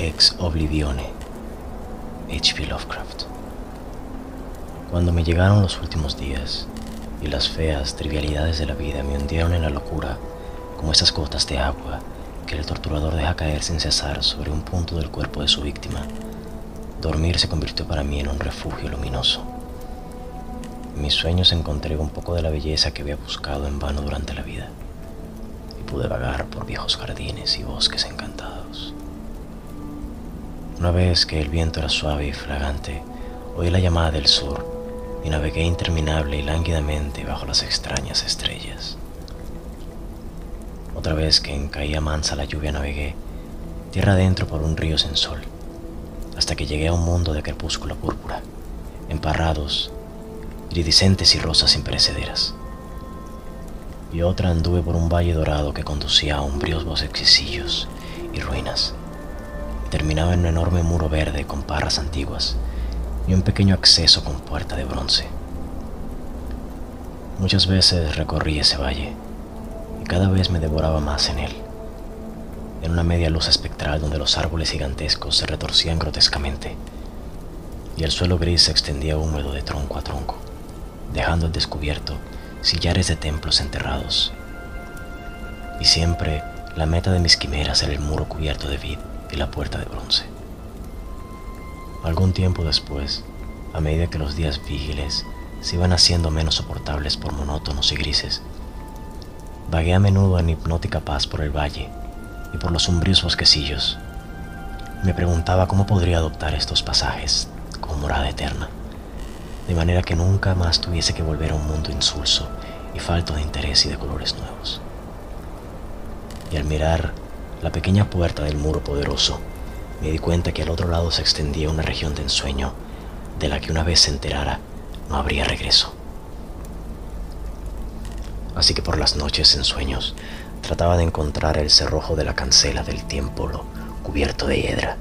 Ex Oblivione, H.P. Lovecraft. Cuando me llegaron los últimos días y las feas trivialidades de la vida me hundieron en la locura, como esas gotas de agua que el torturador deja caer sin cesar sobre un punto del cuerpo de su víctima, dormir se convirtió para mí en un refugio luminoso. En mis sueños encontré un poco de la belleza que había buscado en vano durante la vida y pude vagar por viejos jardines y bosques encantados. Una vez que el viento era suave y fragante, oí la llamada del sur y navegué interminable y lánguidamente bajo las extrañas estrellas. Otra vez que en caía mansa la lluvia navegué, tierra adentro por un río sin sol, hasta que llegué a un mundo de crepúsculo púrpura, emparrados, iridiscentes y rosas imperecederas. Y otra anduve por un valle dorado que conducía a umbríos bosquecillos y ruinas terminaba en un enorme muro verde con parras antiguas y un pequeño acceso con puerta de bronce. Muchas veces recorrí ese valle y cada vez me devoraba más en él, en una media luz espectral donde los árboles gigantescos se retorcían grotescamente y el suelo gris se extendía húmedo de tronco a tronco, dejando al descubierto sillares de templos enterrados. Y siempre la meta de mis quimeras era el muro cubierto de vid y la puerta de bronce. Algún tiempo después, a medida que los días vigiles se iban haciendo menos soportables por monótonos y grises, vagué a menudo en hipnótica paz por el valle y por los umbríos bosquecillos. Me preguntaba cómo podría adoptar estos pasajes como morada eterna, de manera que nunca más tuviese que volver a un mundo insulso y falto de interés y de colores nuevos. Y al mirar la pequeña puerta del muro poderoso, me di cuenta que al otro lado se extendía una región de ensueño de la que una vez se enterara no habría regreso. Así que por las noches en sueños trataba de encontrar el cerrojo de la cancela del templo cubierto de hiedra,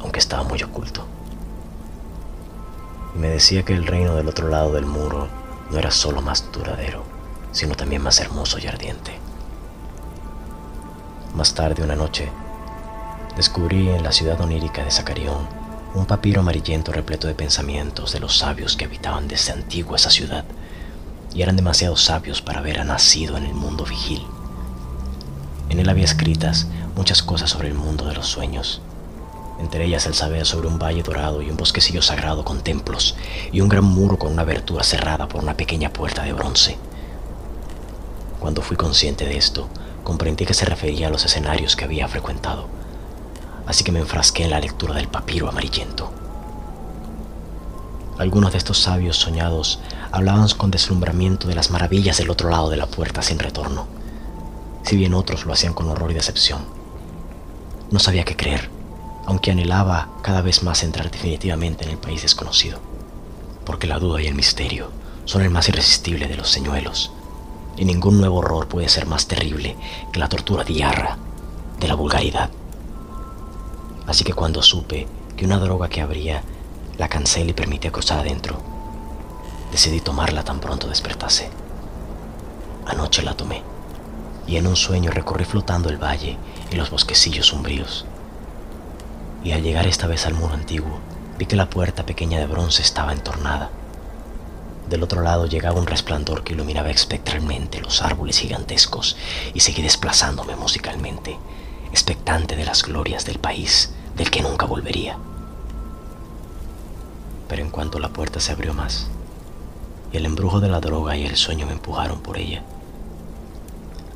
aunque estaba muy oculto. Y me decía que el reino del otro lado del muro no era solo más duradero, sino también más hermoso y ardiente. Más tarde, una noche, descubrí en la ciudad onírica de Zacarión un papiro amarillento repleto de pensamientos de los sabios que habitaban desde antiguo esa ciudad y eran demasiado sabios para haber nacido en el mundo vigil. En él había escritas muchas cosas sobre el mundo de los sueños, entre ellas el saber sobre un valle dorado y un bosquecillo sagrado con templos y un gran muro con una abertura cerrada por una pequeña puerta de bronce. Cuando fui consciente de esto, comprendí que se refería a los escenarios que había frecuentado, así que me enfrasqué en la lectura del papiro amarillento. Algunos de estos sabios soñados hablaban con deslumbramiento de las maravillas del otro lado de la puerta sin retorno, si bien otros lo hacían con horror y decepción. No sabía qué creer, aunque anhelaba cada vez más entrar definitivamente en el país desconocido, porque la duda y el misterio son el más irresistible de los señuelos y ningún nuevo horror puede ser más terrible que la tortura diarra de la vulgaridad. Así que cuando supe que una droga que abría la cancela y permitía cruzar adentro, decidí tomarla tan pronto despertase. Anoche la tomé y en un sueño recorrí flotando el valle y los bosquecillos sombríos. Y al llegar esta vez al muro antiguo, vi que la puerta pequeña de bronce estaba entornada del otro lado llegaba un resplandor que iluminaba espectralmente los árboles gigantescos y seguí desplazándome musicalmente, expectante de las glorias del país del que nunca volvería. Pero en cuanto la puerta se abrió más, y el embrujo de la droga y el sueño me empujaron por ella,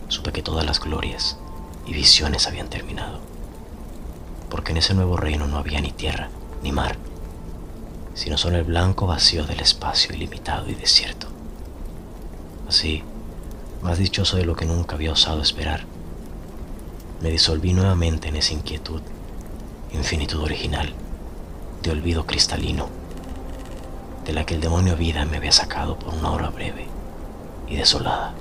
supe que todas las glorias y visiones habían terminado, porque en ese nuevo reino no había ni tierra ni mar sino solo el blanco vacío del espacio ilimitado y desierto. Así, más dichoso de lo que nunca había osado esperar, me disolví nuevamente en esa inquietud, infinitud original, de olvido cristalino, de la que el demonio vida me había sacado por una hora breve y desolada.